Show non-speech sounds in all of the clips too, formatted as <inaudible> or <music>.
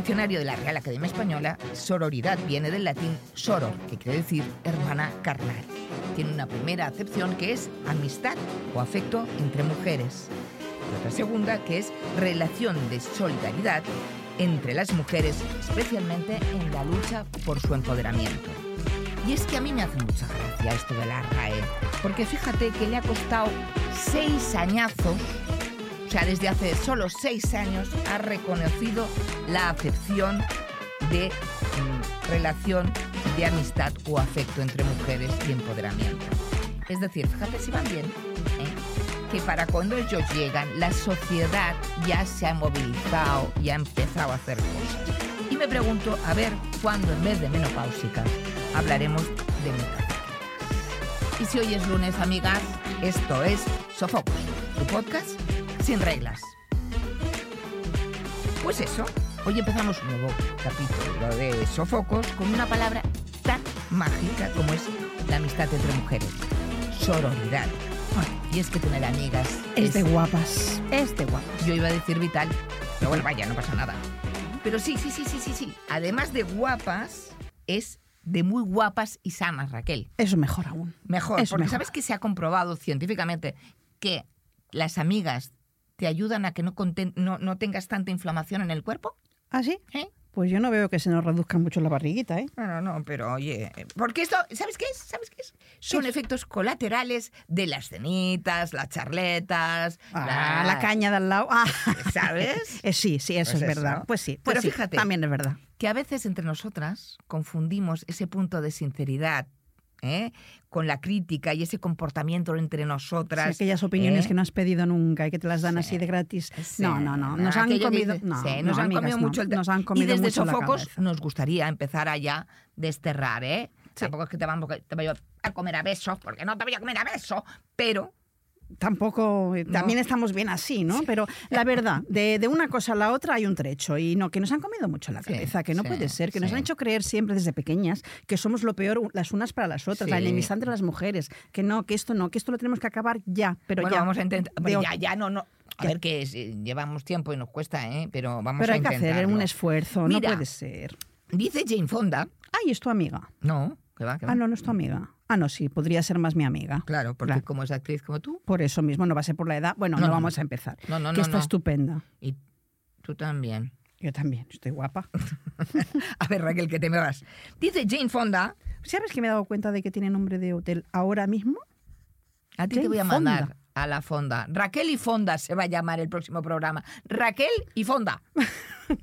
diccionario de la Real Academia Española, sororidad viene del latín soror, que quiere decir hermana carnal. Tiene una primera acepción que es amistad o afecto entre mujeres. Y otra segunda que es relación de solidaridad entre las mujeres, especialmente en la lucha por su empoderamiento. Y es que a mí me hace mucha gracia esto de la RAE, porque fíjate que le ha costado seis añazos, o sea, desde hace solo seis años ha reconocido la acepción de mm, relación de amistad o afecto entre mujeres y empoderamiento. Es decir, fíjate si van bien, ¿eh? que para cuando ellos llegan, la sociedad ya se ha movilizado y ha empezado a hacer cosas. Y me pregunto, a ver, ¿cuándo en vez de menopáusicas hablaremos de metafísicas? Y si hoy es lunes, amigas, esto es Sofocos, tu podcast sin reglas. Pues eso, hoy empezamos un nuevo capítulo de Sofocos con una palabra tan mágica como es la amistad entre mujeres, sororidad. Y es que tener amigas Es de guapas. Es de guapas. yo iba a decir vital, pero bueno, vaya, no pasa nada. Pero sí, sí, sí, sí, sí, sí. Además de guapas, es de muy guapas y sanas, Raquel. Eso mejor aún. Mejor, Eso porque mejor. sabes que se ha comprobado científicamente que las amigas te ayudan a que no, conten- no, no tengas tanta inflamación en el cuerpo. ¿Ah, sí? ¿eh? Pues yo no veo que se nos reduzca mucho la barriguita, ¿eh? No, no, no, pero oye, porque esto, ¿sabes qué es? ¿Sabes qué es? Son efectos colaterales de las cenitas, las charletas, Ah, la caña de al lado. Ah. ¿Sabes? <laughs> Eh, sí, sí, eso Pues es eso. verdad. Pues sí, pues Pero sí, fíjate. También es verdad. que a veces entre nosotras confundimos ese punto de sinceridad ¿eh? con la crítica y ese comportamiento entre Sí, nosotras. aquellas opiniones ¿eh? que no has pedido nunca y que te las dan Sí. así de gratis. Sí, No, no, no. Nos han comido. dice- No, sí, no, nos han amigas, comido mucho el Nos han y comido desde mucho Sofocos nos gustaría empezar a ya desterrar, ¿eh? Sí. Tampoco es que te, vamos, te voy a comer a besos, porque no te voy a comer a besos, pero Tampoco, eh, No. también estamos bien así, ¿no? Pero la verdad, de, de una cosa a la otra hay un trecho y no, que nos han comido mucho la Sí, cabeza, que no sí, puede ser, que nos han hecho creer siempre desde pequeñas que somos lo peor las unas para las otras, la enemistad entre las mujeres, que no, que esto no, que esto lo tenemos que acabar ya, pero bueno, ya. vamos a intentar. Pero ya, ya no, no. A Ya. ver que eh, llevamos tiempo y nos cuesta, ¿eh? Pero vamos Pero a hay que intentarlo. hacer un esfuerzo, Mira. no puede ser. Dice Jane Fonda. Ay, es tu amiga. No, que va, que va. Ah, no, no es tu amiga. Ah, no, sí, podría ser más mi amiga. Claro, porque Claro. como es actriz como tú, Por eso mismo, no va a ser por la edad. Bueno, No, vamos a empezar. No, no, que no, está estupenda. y tú también. Yo también, estoy guapa. <laughs> A ver, Raquel, que te me vas. Dice Jane Fonda. ¿Sabes que me he dado cuenta de que tiene nombre de hotel ahora mismo? A ti Jane te voy a Fonda. A la Fonda. Raquel y Fonda se va a llamar el próximo programa. Raquel y Fonda. <laughs>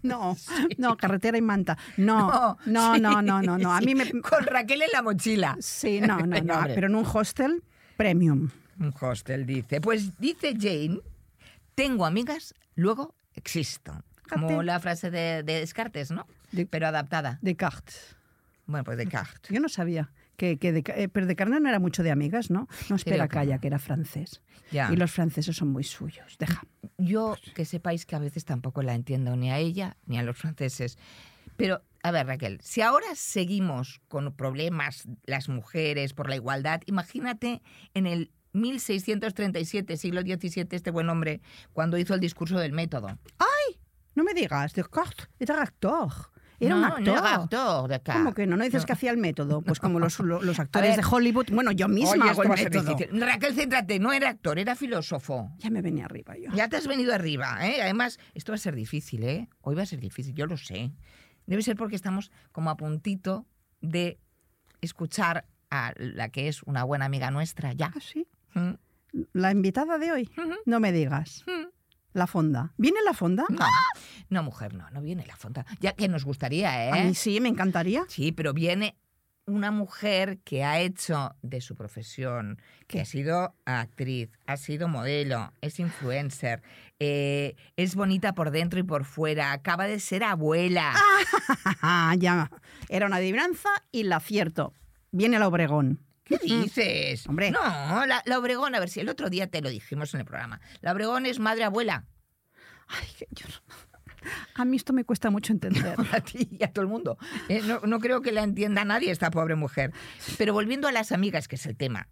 No, no, carretera y manta. No, no, sí, no, no, no, no. A mí me. <laughs> Con Raquel en la mochila. Sí, no, no, <laughs> no. Pero en un hostel premium. Un hostel dice. Pues dice Jane, tengo amigas, luego existo. Como Fíjate. la frase de, de Descartes, ¿no? De- Pero adaptada. Descartes. Bueno, pues Descartes. Yo no sabía. Que, que de- eh, pero de carne no era mucho de amigas, ¿no? No, espera, que calla, que era francés. Ya. Y los franceses son muy suyos. Deja. Yo que sepáis que a veces tampoco la entiendo ni a ella ni a los franceses. Pero, a ver, Raquel, si ahora seguimos con problemas las mujeres por la igualdad, imagínate en el 1637, siglo XVII, este buen hombre, cuando hizo el discurso del método. No me digas, Descartes era actor. Era no, un actor. No era actor, Descartes. ¿Cómo que no? ¿No dices No. que hacía el método? Pues como los, <laughs> lo- los actores ver. de Hollywood. Bueno, yo misma Oye, hago el método. Raquel, céntrate, no era actor, era filósofo. Ya me venía arriba yo. Ya te has venido arriba, ¿eh? Además, esto va a ser difícil, ¿eh? Hoy va a ser difícil, yo lo sé. Debe ser porque estamos como a puntito de escuchar a la que es una buena amiga nuestra, ya. Ah, sí. ¿Mm? La invitada de hoy. No me digas. La fonda. ¿Viene la fonda? No, no, mujer, no, no viene la fonda. Ya que nos gustaría, A ¿eh? mí sí, me encantaría. Sí, pero viene una mujer que ha hecho de su profesión, que ha sido actriz, ha sido modelo, es influencer, eh, es bonita por dentro y por fuera, acaba de ser abuela. <laughs> Ah, ya. Era una adivinanza y la acierto. Viene la Obregón. ¿Qué dices? Hombre. No, la, la Obregón, a ver si el otro día te lo dijimos en el programa. La Obregón es madre abuela. Ay, que yo A mí esto me cuesta mucho entender. <laughs> A ti y a todo el mundo. Eh, no, no creo que la entienda nadie esta pobre mujer. Pero volviendo a las amigas, que es el tema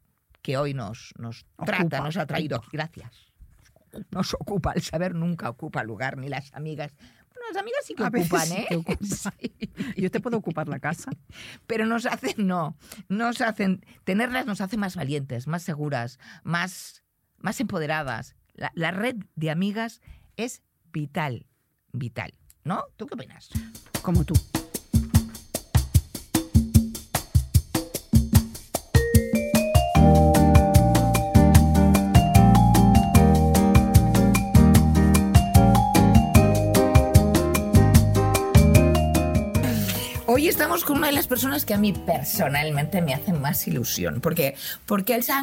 que hoy nos, nos Ocupa, trata, nos ha traído. Gracias. Nos ocupa, el saber nunca ocupa lugar, ni las amigas. Las amigas sí que A ocupan, ¿eh? que <laughs> ocupan. Sí. Yo te puedo ocupar la casa. <laughs> Pero nos hacen, no, nos hacen, tenerlas nos hace más valientes, más seguras, más, más empoderadas. La, la red de amigas es vital, vital, ¿no? ¿Tú qué opinas? Como tú. Hoy estamos con una de las personas que a mí personalmente me hace más ilusión, porque porque a Elsa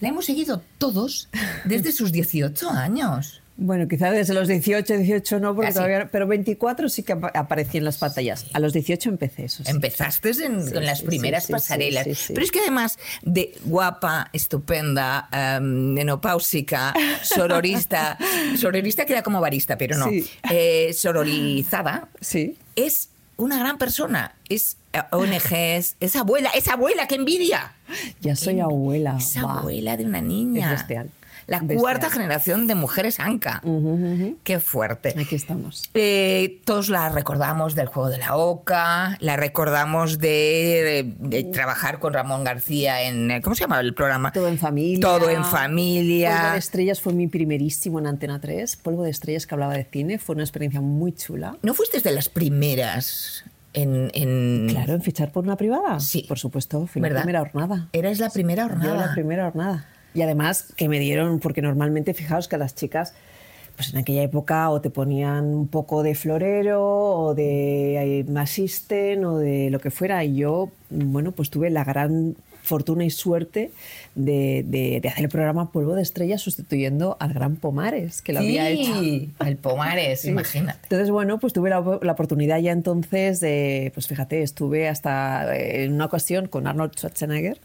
la hemos seguido todos desde sus 18 años. Bueno, quizá desde los 18, 18 no, porque Casi. todavía, pero 24 sí que apa- aparecí en las pantallas. A los 18 empecé eso. sí. Empezaste en, Sí, con las primeras pasarelas. Pero es que además de guapa, estupenda, em, menopáusica, sororista, <laughs> sororista queda como barista, pero no, eh, sororizada, Sí. es una gran persona. Es eh, ONGs, es abuela, es abuela, qué envidia. Ya soy abuela. Es va. abuela de una niña. Es bestial. La Bestial. cuarta generación de mujeres Anca. Qué fuerte. Aquí estamos. Eh, todos la recordamos del juego de la Oca, la recordamos de, de- de trabajar con Ramón García en. eh, ¿Cómo se llama el programa? Todo en familia. Todo en Polvo familia. de Estrellas fue mi primerísimo en Antena 3. Polvo de Estrellas que hablaba de cine. Fue una experiencia muy chula. ¿No fuiste de las primeras en. en- Claro, en fichar por una privada. Sí. Por supuesto, ¿Verdad? la primera hornada. Eras la primera Yo hornada. la primera hornada. Y además que me dieron, porque normalmente fijaos que a las chicas, pues en aquella época o te ponían un poco de florero o de asisten o de lo que fuera. Y yo, bueno, pues tuve la gran fortuna y suerte de, de- de hacer el programa Polvo de Estrellas sustituyendo al gran Pomares, que lo había hecho. Al Pomares, <laughs> Sí. imagínate. Entonces, bueno, pues tuve la, la oportunidad ya entonces de, pues fíjate, estuve hasta eh, en una ocasión con Arnold Schwarzenegger,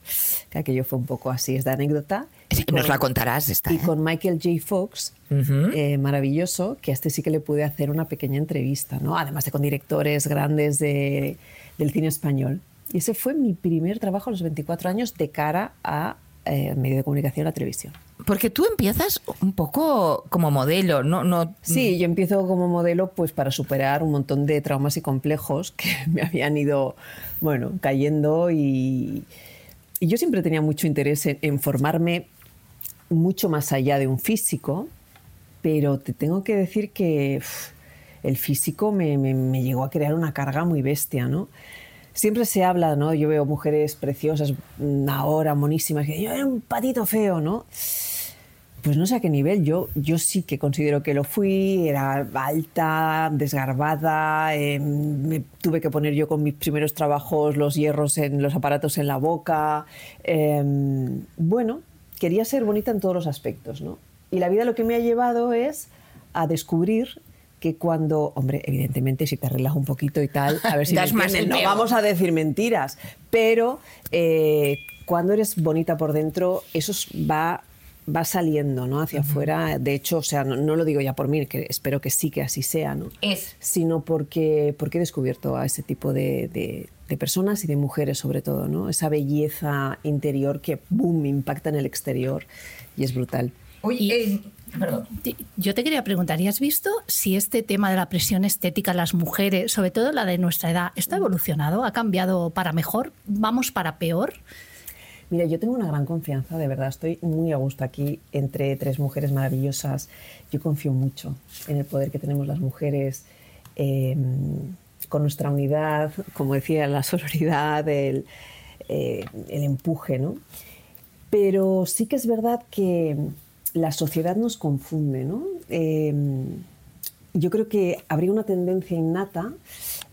que aquello fue un poco así, es de anécdota. y Nos con- la contarás esta. Y ¿eh? con Michael J. Fox, eh, maravilloso, que a este sí que le pude hacer una pequeña entrevista, ¿no? Además de con directores grandes de- del cine español. Y ese fue mi primer trabajo a los 24 años de cara a eh, medio de comunicación, a televisión. Porque tú empiezas un poco como modelo, no, no. Sí, yo empiezo como modelo pues para superar un montón de traumas y complejos que <laughs> me habían ido, bueno, cayendo y, y yo siempre tenía mucho interés en, en formarme mucho más allá de un físico, pero te tengo que decir que el físico me, me- me llegó a crear una carga muy bestia, ¿no? Siempre se habla, ¿no? Yo veo mujeres preciosas mm, ahora, monísimas, que yo era un patito feo, ¿no? Pues no sé a qué nivel, yo, yo sí que considero que lo fui, era alta, desgarbada, eh, me tuve que poner yo con mis primeros trabajos los hierros en los aparatos en la boca. eh, bueno, quería ser bonita en todos los aspectos, ¿no? Y la vida lo que me ha llevado es a descubrir que cuando, hombre, evidentemente si te arreglas un poquito y tal, a ver si <laughs> me más el no vamos a decir mentiras, pero eh, cuando eres bonita por dentro, eso es- va, va saliendo ¿no? hacia afuera. De hecho, o sea, no, no lo digo ya por mí, que espero que sí que así sea, ¿no? Es. sino porque, porque he descubierto a ese tipo de, de- de personas y de mujeres sobre todo, ¿no? esa belleza interior que, boom, impacta en el exterior y es brutal. Oye, eh, perdón. Yo te quería preguntar, ¿y has visto si este tema de la presión estética en las mujeres, sobre todo la de nuestra edad, esto ha evolucionado? ¿Ha cambiado para mejor? ¿Vamos para peor? Mira, yo tengo una gran confianza, de verdad, estoy muy a gusto aquí entre tres mujeres maravillosas. Yo confío mucho en el poder que tenemos las mujeres, eh, con nuestra unidad, como decía, la sororidad, el, eh, el empuje, ¿no? Pero sí que es verdad que la sociedad nos confunde, ¿no? Eh, yo creo que habría una tendencia innata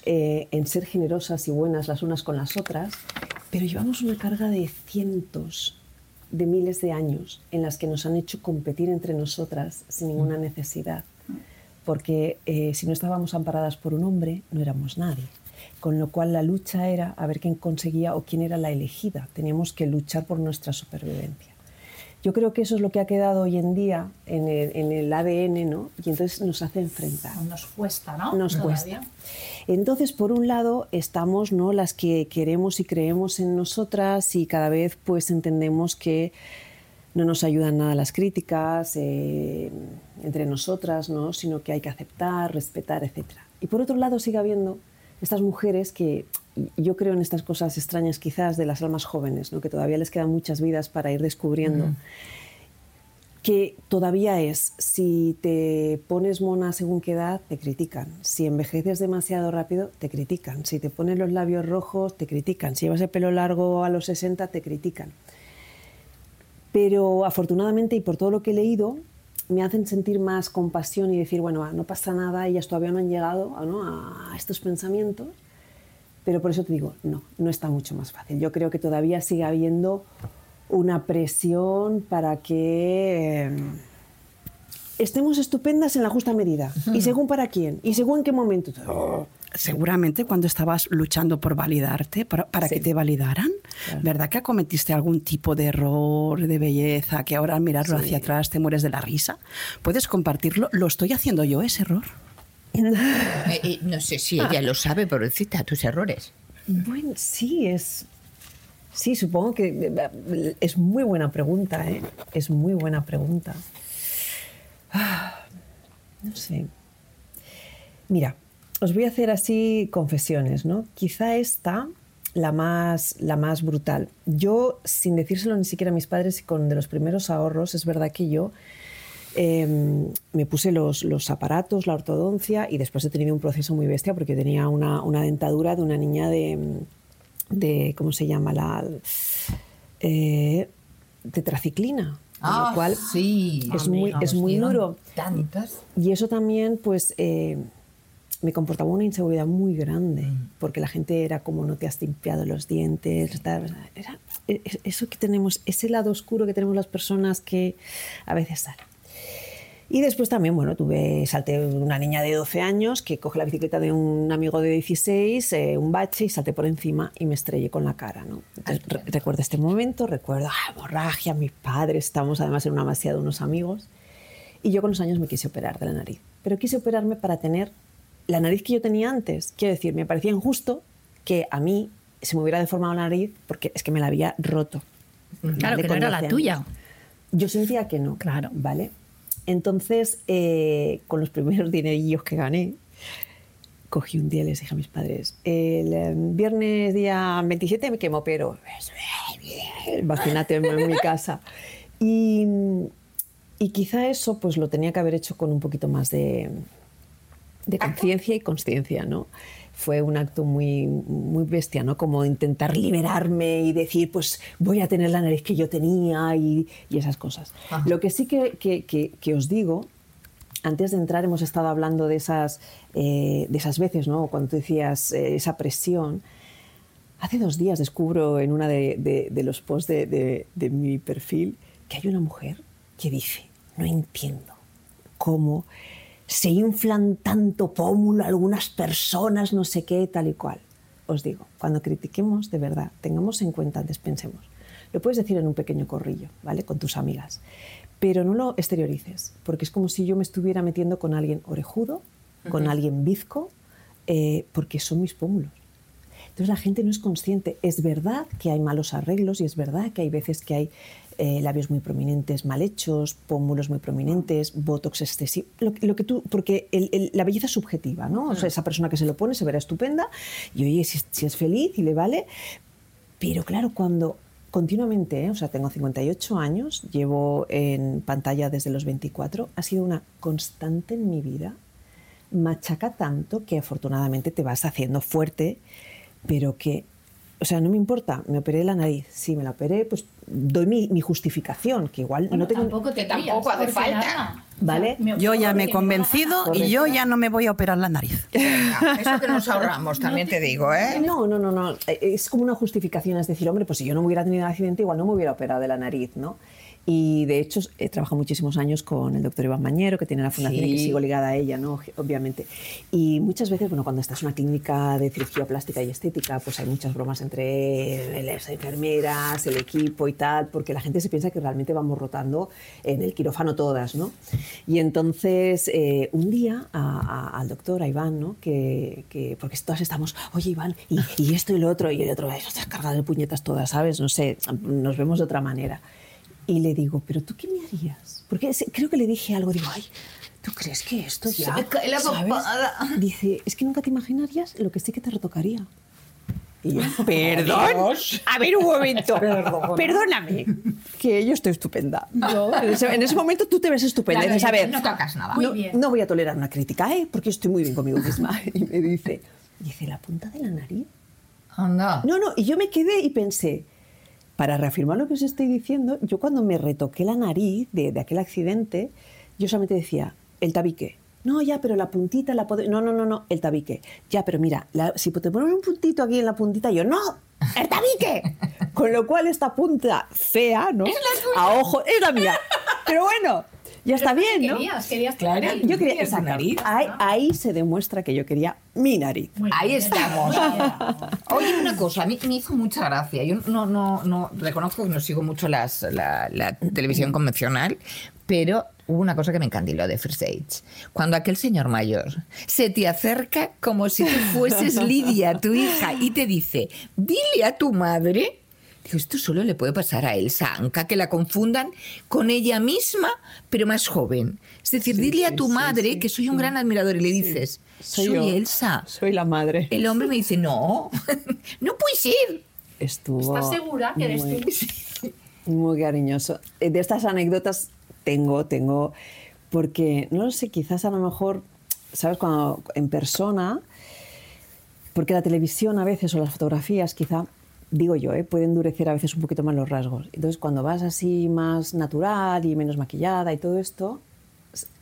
eh, en ser generosas y buenas las unas con las otras, pero llevamos una carga de cientos de miles de años en las que nos han hecho competir entre nosotras sin ninguna necesidad. Porque eh, si no estábamos amparadas por un hombre, no éramos nadie. Con lo cual la lucha era a ver quién conseguía o quién era la elegida. Teníamos que luchar por nuestra supervivencia. Yo creo que eso es lo que ha quedado hoy en día en el, en el ADN, ¿no? Y entonces nos hace enfrentar. Nos cuesta, ¿no? Nos cuesta. Entonces, por un lado, estamos ¿no? las que queremos y creemos en nosotras y cada vez pues entendemos que no nos ayudan nada las críticas eh, entre nosotras, ¿no? sino que hay que aceptar, respetar, etc. Y por otro lado sigue habiendo estas mujeres que yo creo en estas cosas extrañas quizás de las almas jóvenes, ¿no? que todavía les quedan muchas vidas para ir descubriendo. Que todavía es, si te pones mona según qué edad, te critican. Si envejeces demasiado rápido, te critican. Si te pones los labios rojos, te critican. Si llevas el pelo largo a los 60, te critican. Pero afortunadamente, y por todo lo que he leído, me hacen sentir más compasión y decir, bueno, no pasa nada, ellas todavía no han llegado a estos pensamientos pero por eso te digo, no, no está mucho más fácil. Yo creo que todavía sigue habiendo una presión para que eh, estemos estupendas en la justa medida. ¿Y según para quién? ¿Y según en qué momento? Seguramente cuando estabas luchando por validarte, para, que te validaran, ¿verdad que acometiste algún tipo de error de belleza que ahora al mirarlo hacia atrás te mueres de la risa? ¿Puedes compartirlo? ¿Lo estoy haciendo yo ese error? Eh, eh, no sé si ella lo sabe, pobrecita, tus errores. Bueno, sí, es. Sí, supongo que eh, es muy buena pregunta, ¿eh? Es muy buena pregunta. Ah, no sé. Mira, os voy a hacer así confesiones, ¿no? Quizá esta la más, la más brutal. Yo, sin decírselo ni siquiera a mis padres y con de los primeros ahorros, es verdad que yo Em, me puse los, los, aparatos, la ortodoncia y después he tenido un proceso muy bestia porque tenía una, una dentadura de una niña de, de ¿cómo se llama? La eh, tetraciclina. Ah, lo cual sí, es muy, es muy duro. Tantas. Y eso también, pues, eh, me comportaba una inseguridad muy grande, mm. porque la gente era como no te has limpiado los dientes, e, e, eso que tenemos, ese lado oscuro que tenemos las personas que a veces salen. Y después también, bueno, tuve, salté una niña de 12 años que coge la bicicleta de un amigo de 16, eh, un bache y salté por encima y me estrellé con la cara, ¿no? recuerdo este momento, recuerdo, ah, hemorragia, mis padres, estamos además en una masía de unos amigos. Y yo con los años me quise operar de la nariz. Pero quise operarme para tener la nariz que yo tenía antes. Quiero decir, me parecía injusto que a mí se me hubiera deformado la nariz porque es que me la había roto. Claro, que no era la tuya. Yo sentía que no. Claro. ¿Vale? Entonces, eh, con los primeros <laughs> dinerillos que gané, cogí un día y les dije a mis padres, el eh, viernes día 27 me quemo, pero imagínate en mi casa. Y, y, quizá eso pues lo tenía que haber hecho con un poquito más de, de conciencia y consciencia, ¿no? Fue un acto muy, muy bestia, ¿no? Como intentar liberarme y decir, pues voy a tener la nariz que yo tenía y, esas cosas. Lo que sí que, que, os digo, antes de entrar hemos estado hablando de esas, eh, de esas veces, ¿no? Cuando tú decías eh, esa presión. Hace dos días descubro en uno de, de, los posts de, de mi perfil que hay una mujer que dice, no entiendo cómo se inflan tanto pómulo algunas personas, no sé qué, tal y cual. Os digo, cuando critiquemos, de verdad, tengamos en cuenta, antes pensemos. Lo puedes decir en un pequeño corrillo, ¿vale? Con tus amigas. Pero no lo exteriorices, porque es como si yo me estuviera metiendo con alguien orejudo, con alguien bizco, eh, porque son mis pómulos. Entonces la gente no es consciente. Es verdad que hay malos arreglos y es verdad que hay veces que hay eh, labios muy prominentes mal hechos, pómulos muy prominentes, botox excesivo, lo, que tú, porque la belleza es subjetiva, ¿no? O sea, esa persona que se lo pone se verá estupenda y oye, si, es feliz y le vale, pero claro, cuando continuamente, ¿eh? o sea, tengo 58 años, llevo en pantalla desde los 24, ha sido una constante en mi vida, machaca tanto que afortunadamente te vas haciendo fuerte, pero que o sea, no me importa, me operé la nariz. Si me la operé, pues doy mi, justificación, que igual no tengo... Tampoco te tampoco hace falta. ¿Vale? yo ya me he convencido y yo ya no me voy a operar la nariz. <laughs> eso que nos ahorramos, también te digo, ¿eh? No, no, no, no. Es como una justificación, es decir, hombre, pues si yo no me hubiera tenido un accidente, igual no me hubiera operado de la nariz, ¿no? Y de hecho he trabajado muchísimos años con el doctor Iván Mañero, que tiene la fundación y que sigo ligada a ella, ¿no? obviamente. Y muchas veces, bueno, cuando estás en una clínica de cirugía plástica y estética, pues hay muchas bromas entre las enfermeras, el equipo y tal, porque la gente se piensa que realmente vamos rotando en el quirófano todas, ¿no? Y entonces eh, un día al doctor, a Iván, ¿no? Que, que, porque todas estamos, oye Iván, y, y, esto y lo otro, y el otro, estás cargado de puñetas todas, ¿sabes? No sé, nos vemos de otra manera. Y le digo, ¿pero tú qué me harías? Porque creo que le dije algo, digo, ay, ¿tú crees que esto Se ya? me cae la papada. Dice, es que nunca te imaginarías lo que sí que te retocaría. Y yo, <laughs> perdón. A ver, un momento. Perdóname. Que yo estoy estupenda. Yo, en, ese, en ese momento tú te ves estupenda. Claro, dices, a ver, no tocas nada. No, no voy a tolerar una crítica, ¿eh? Porque estoy muy bien conmigo misma. <laughs> Y me dice, dice, la punta de la nariz. Anda. No, no, y yo me quedé y pensé, para reafirmar lo que os estoy diciendo, yo cuando me retoqué la nariz de, de aquel accidente, yo solamente decía, el tabique. No, ya, pero la puntita la puedo... No, no, no, no, el tabique. Ya, pero mira, la- si te pones un puntito aquí en la puntita, yo, no, el tabique. Con lo cual esta punta fea, ¿no? A ojo, es la mía. Pero bueno, ya está bien, ¿no? Querías, querías Claro. nariz. Yo quería exacto. nariz. Ahí, ahí se demuestra que yo quería mi nariz. Muy Ahí bien. estamos. Oye, una cosa, a mí me hizo mucha gracia. Yo no, no, no reconozco que no sigo mucho las, la, la televisión convencional, pero hubo una cosa que me encandiló de First Age. Cuando aquel señor mayor se te acerca como si tú fueses <laughs> Lidia, tu hija, y te dice, dile a tu madre. Esto solo le puede pasar a Elsa Anka, que la confundan con ella misma, pero más joven. Es decir, Sí, dile a tu sí, madre que soy un gran admirador y le dices, soy, yo. Elsa. Soy la madre. El hombre me dice, no, <laughs> no puede ser. Estuvo ¿Estás segura que eres muy- tú? <laughs> Muy cariñoso. Eh, De estas anécdotas tengo, tengo, porque no lo sé, quizás a lo mejor, ¿sabes? Cuando en persona, porque la televisión a veces o las fotografías quizá, digo yo, ¿eh? puede endurecer a veces un poquito más los rasgos. Entonces cuando vas así más natural y menos maquillada y todo esto,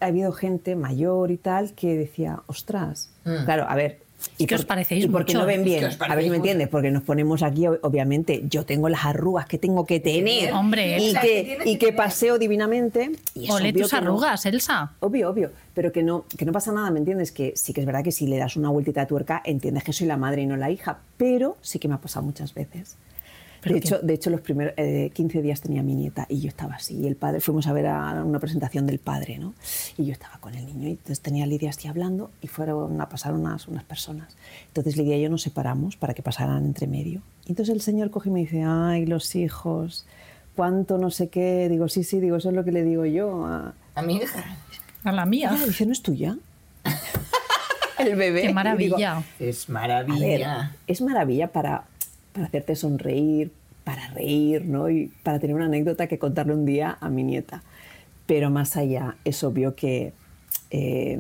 ha habido gente mayor y tal que decía, ostras, Mm. claro, a ver. Es que os parecéis y porque mucho, no ven bien. a ver si me entiendes, porque nos ponemos aquí, ob- obviamente, yo tengo las arrugas que tengo que tener. Hombre, y Elsa, que, y que paseo divinamente. Y Ole tus que no. arrugas, Elsa. Obvio, obvio, pero que no, que no pasa nada, ¿me entiendes? Que sí que es verdad que si le das una vueltita de tuerca, entiendes que soy la madre y no la hija, pero sí que me ha pasado muchas veces. ¿Pero De hecho, de hecho, los primeros eh, 15 días tenía mi nieta y yo estaba así. Y el padre, fuimos a ver a una presentación del padre, ¿no? Y yo estaba con el niño y entonces tenía a Lidia así hablando y fueron a pasar unas, unas personas. Entonces Lidia y yo nos separamos para que pasaran entre medio. Y entonces el señor coge y me dice, ay, los hijos, cuánto no sé qué. Digo, sí, sí, digo, eso es lo que le digo yo a, A mi hija. A la mía. Ah, dice, ¿no es tuya? <laughs> el bebé. Qué Y maravilla. Es ver, maravilla. es maravilla para, para hacerte sonreír, para reír, ¿no? Y para tener una anécdota que contarle un día a mi nieta. Pero más allá, es obvio que eh,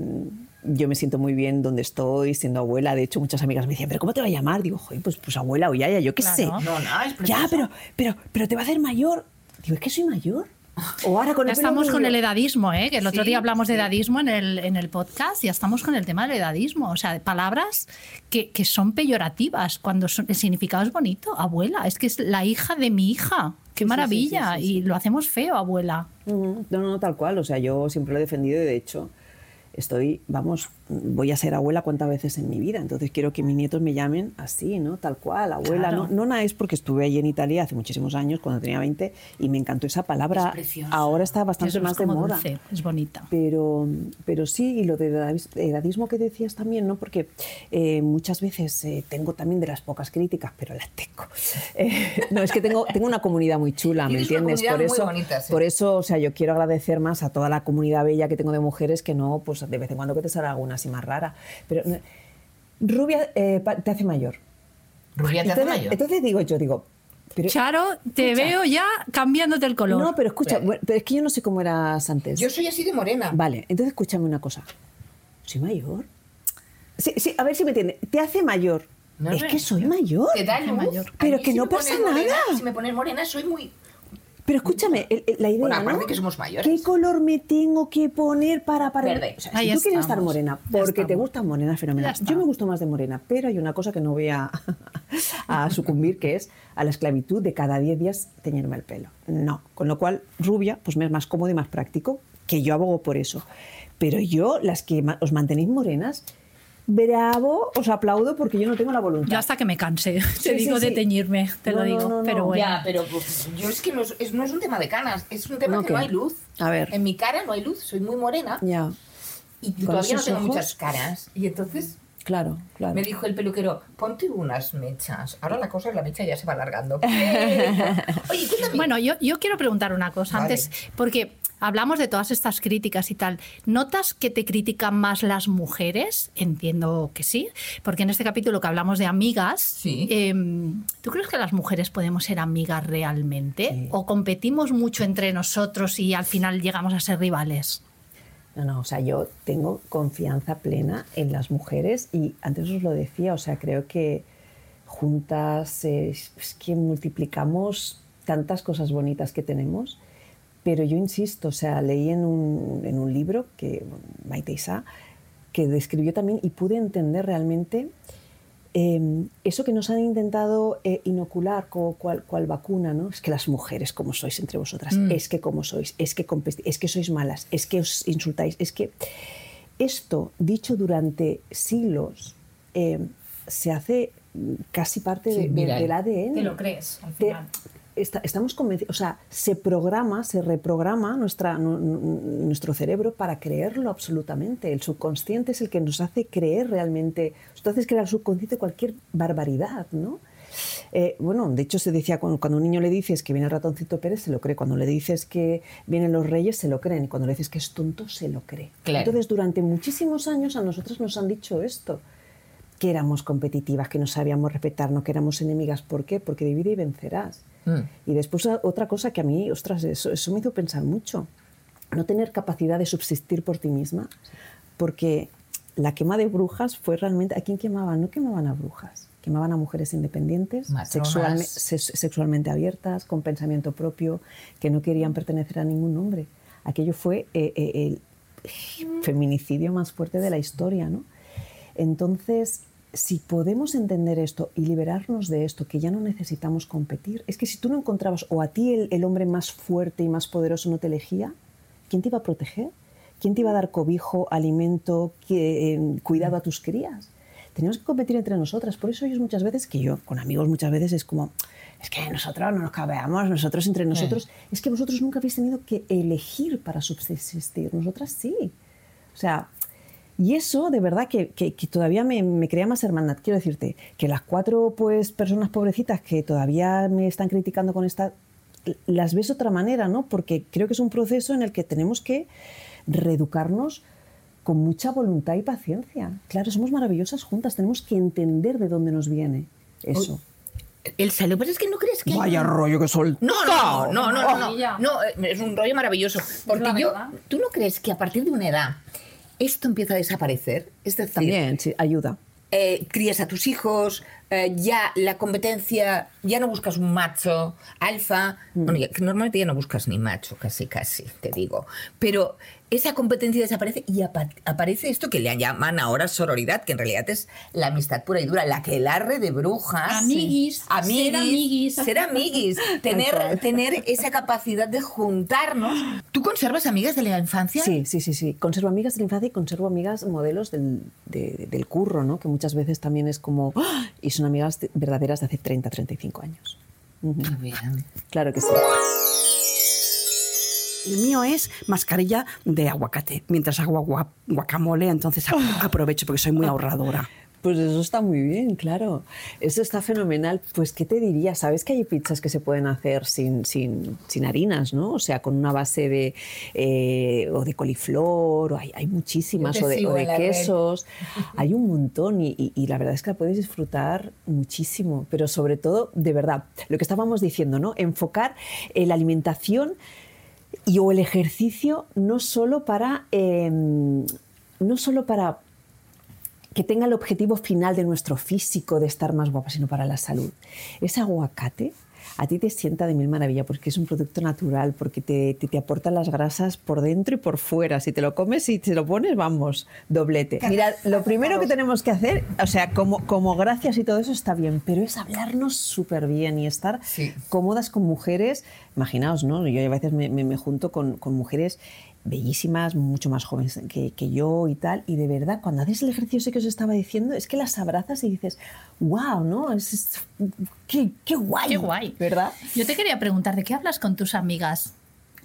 yo me siento muy bien donde estoy, siendo abuela. De hecho, muchas amigas me decían, ¿pero cómo te va a llamar? Digo, joder, pues, pues abuela o yaya, yo qué Claro. sé. No, no, es Ya, precioso. pero, pero, pero te va a hacer mayor. Digo, es que soy mayor. O ahora con Ya el pelo estamos con el edadismo, ¿eh? que el otro Sí, día hablamos de sí. edadismo en el, en el podcast, ya estamos con el tema del edadismo. O sea, de palabras que, que son peyorativas cuando son- el significado es bonito. Abuela, es que es la hija de mi hija. Qué Sí, maravilla. Y lo hacemos feo, abuela. Ujú. No, no, tal cual. O sea, yo siempre lo he defendido y de hecho estoy, vamos, voy a ser abuela cuántas veces en mi vida. Entonces quiero que mis nietos me llamen así, ¿no? Tal cual, abuela. Claro. No, no es porque estuve allí en Italia hace muchísimos años, cuando tenía 20, y me encantó esa palabra. Es preciosa. Ahora está bastante Eso más es de como moda. dulce, es bonita. Pero, pero sí, y lo del edadis- edadismo que decías también, ¿no? Porque eh, muchas veces eh, tengo también de las pocas críticas, pero las tengo. <laughs> Eh, no, es que tengo, tengo una comunidad muy chula, ¿me entiendes? Por eso, bonita, sí. por eso, o sea, yo quiero agradecer más a toda la comunidad bella que tengo de mujeres que no, pues de vez en cuando que te sale alguna así más rara. Pero eh, rubia eh, te hace mayor. Rubia te hace mayor. entonces digo yo, digo, pero, Charo, te Escucha. veo ya cambiándote el color. no, pero escucha, bueno, pero es que yo no sé cómo eras antes. Yo soy así de morena. Vale, entonces escúchame una cosa. ¿Soy mayor? Sí, sí, a ver si me entiende. Te hace mayor. No es que soy mayor. Te da luz. mayor. Pero que si no pasa morena- nada. Si me pones morena, soy muy. Pero escúchame, el- el- la idea, Bueno, aparte ¿no? que somos mayores. ¿Qué color me tengo que poner para... para... Verde. O sea, Ahí si tú quieres estar estamos, morena, porque te estamos. gusta morena, fenomenal. Yo me gusto más de morena, pero hay una cosa que no voy a, <laughs> a sucumbir, que es a la esclavitud de cada 10 días teñirme el pelo. No. Con lo cual, rubia, pues me es más cómodo y más práctico, que yo abogo por eso. Pero yo, las que os mantenéis morenas, bravo, os aplaudo porque yo no tengo la voluntad. Yo hasta que me canse, <laughs> te sí, digo de sí. teñirme, te No, lo digo. no, no. Pero bueno. Ya, pero pues, yo es que no es, es- no es un tema de canas, es un tema ¿No que no hay luz. A ver. En mi cara no hay luz, soy muy morena Ya, y ¿Con todavía no tengo ojos? muchas caras. Y entonces claro, claro. me dijo el peluquero, ponte unas mechas. Ahora la cosa es la mecha ya se va alargando. <laughs> Oye. Bueno, yo, yo quiero preguntar una cosa Vale. antes, porque hablamos de todas estas críticas y tal. ¿Notas que te critican más las mujeres? Entiendo que sí, porque en este capítulo que hablamos de amigas, em, ¿tú crees que las mujeres podemos ser amigas realmente? ¿O competimos mucho entre nosotros y al final llegamos a ser rivales? No, no, o sea, yo tengo confianza plena en las mujeres y antes os lo decía, o sea, creo que juntas es que multiplicamos tantas cosas bonitas que tenemos pero yo insisto, o sea, leí en un, en un libro que Maite Isa, que describió también y pude entender realmente em, eso que nos han intentado eh, inocular como cual, cual, vacuna, ¿no? Es que las mujeres como sois entre vosotras, mm. es que como sois, es que, es que sois malas, es que os insultáis, es que esto dicho durante siglos em, se hace casi parte de, del ADN. Te lo crees al final estamos convencidos, o sea, se programa, se reprograma nuestra, nuestro cerebro para creerlo absolutamente. El subconsciente es el que nos hace creer realmente, entonces crear el subconsciente cualquier barbaridad, ¿no? Eh, bueno, de hecho se decía cuando, cuando, un niño le dices que viene el ratoncito Pérez, se lo cree. Cuando le dices que vienen los reyes, se lo creen. Y cuando le dices que es tonto, se lo cree. Entonces, durante muchísimos años a nosotros nos han dicho esto que éramos competitivas, que no sabíamos respetarnos, que éramos enemigas. ¿Por qué? Porque divide y vencerás. Mm. Y después otra cosa que a mí, ostras, eso, eso, me hizo pensar mucho. No tener capacidad de subsistir por ti misma, porque la quema de brujas fue realmente... ¿A quién quemaban? No quemaban a brujas, quemaban a mujeres independientes, sexualmente abiertas, con pensamiento propio, que no querían pertenecer a ningún hombre. Aquello fue eh, eh, el feminicidio más fuerte de la historia, ¿no? Entonces, si podemos entender esto y liberarnos de esto, que ya no necesitamos competir, es que si tú no encontrabas o a ti el, hombre más fuerte y más poderoso no te elegía, ¿quién te iba a proteger? ¿Quién te iba a dar cobijo, alimento, eh, cuidado a tus crías? Teníamos que competir entre nosotras. Por eso ellos muchas veces, que yo con amigos muchas veces es como, es que nosotros no nos cabeamos, nosotros entre nosotros. Es que vosotros nunca habéis tenido que elegir para subsistir. Nosotras sí. O sea, y eso, de verdad, que, todavía me, crea más hermandad. Quiero decirte que las cuatro pues, personas pobrecitas que todavía me están criticando con esta, las ves de otra manera, ¿no? Porque creo que es un proceso en el que tenemos que reeducarnos con mucha voluntad y paciencia. Claro, somos maravillosas juntas, tenemos que entender de dónde nos viene eso. El salud, pero es que no crees que. Vaya rollo que sol. No, no, no, no, no, no, es un rollo maravilloso. Porque yo, ¿tú no crees que a partir de una edad esto empieza a desaparecer. Es decir, También, sí, ayuda. Eh, crías a tus hijos, eh, ya la competencia, ya no buscas un macho alfa, mm. bueno, normalmente ya no buscas ni macho, casi, casi, te digo, pero esa competencia desaparece y aparece esto que le llaman ahora sororidad, que en realidad es la amistad pura y dura, la que larre de brujas. Amiguis. Ser amiguis. Ser amiguis. <laughs> tener, tener esa capacidad de juntarnos. ¿Tú conservas amigas de la infancia? Sí, sí, sí, sí. Conservo amigas de la infancia y conservo amigas modelos del, del curro, ¿no? Que muchas veces también es como... ¡ah! Y son amigas verdaderas de hace 30, 35 años. Bien. Claro que sí. El mío es mascarilla de aguacate. Mientras hago guacamole, entonces aprovecho porque soy muy ahorradora. Pues eso está muy bien, claro. Eso está fenomenal. Pues, ¿qué te diría? Sabes que hay pizzas que se pueden hacer sin, sin, sin harinas, ¿no? O sea, con una base de, eh, o de coliflor, o hay, hay muchísimas, o de, de quesos. Hay un montón y, y, la verdad es que la puedes disfrutar muchísimo. Pero sobre todo, de verdad, lo que estábamos diciendo, ¿no? Enfocar la alimentación y o el ejercicio no solo para, em, no solo para que tenga el objetivo final de nuestro físico de estar más guapa, sino para la salud. Ese aguacate a ti te sienta de mil maravilla porque es un producto natural, porque te, te, aporta las grasas por dentro y por fuera. Si te lo comes y te lo pones, vamos, doblete. Mira, lo primero que tenemos que hacer, o sea, como, como gracias y todo eso está bien, pero es hablarnos súper bien y estar cómodas con mujeres. Imaginaos, ¿no? Yo a veces me, me, junto con, con mujeres bellísimas, mucho más jóvenes que, que, yo y tal. Y de verdad, cuando haces el ejercicio que os estaba diciendo, es que las abrazas y dices, wow, ¿no? Es, qué, qué, guay. Qué guay. ¿Verdad? Yo te quería preguntar, ¿de qué hablas con tus amigas?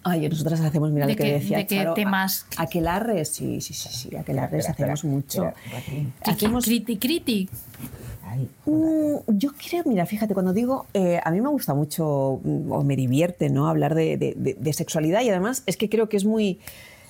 Ay, nosotras hacemos, mira lo que decía ¿De qué temas? Aquelarres, sí, sí, sí, sí, aquelarres hacemos mucho. Hacemos... Criti, criti. Ahí? Mm, yo creo, mira, fíjate, cuando digo, eh, a mí me gusta mucho, mm, o me divierte, ¿no? Hablar de, de sexualidad y además es que creo que es muy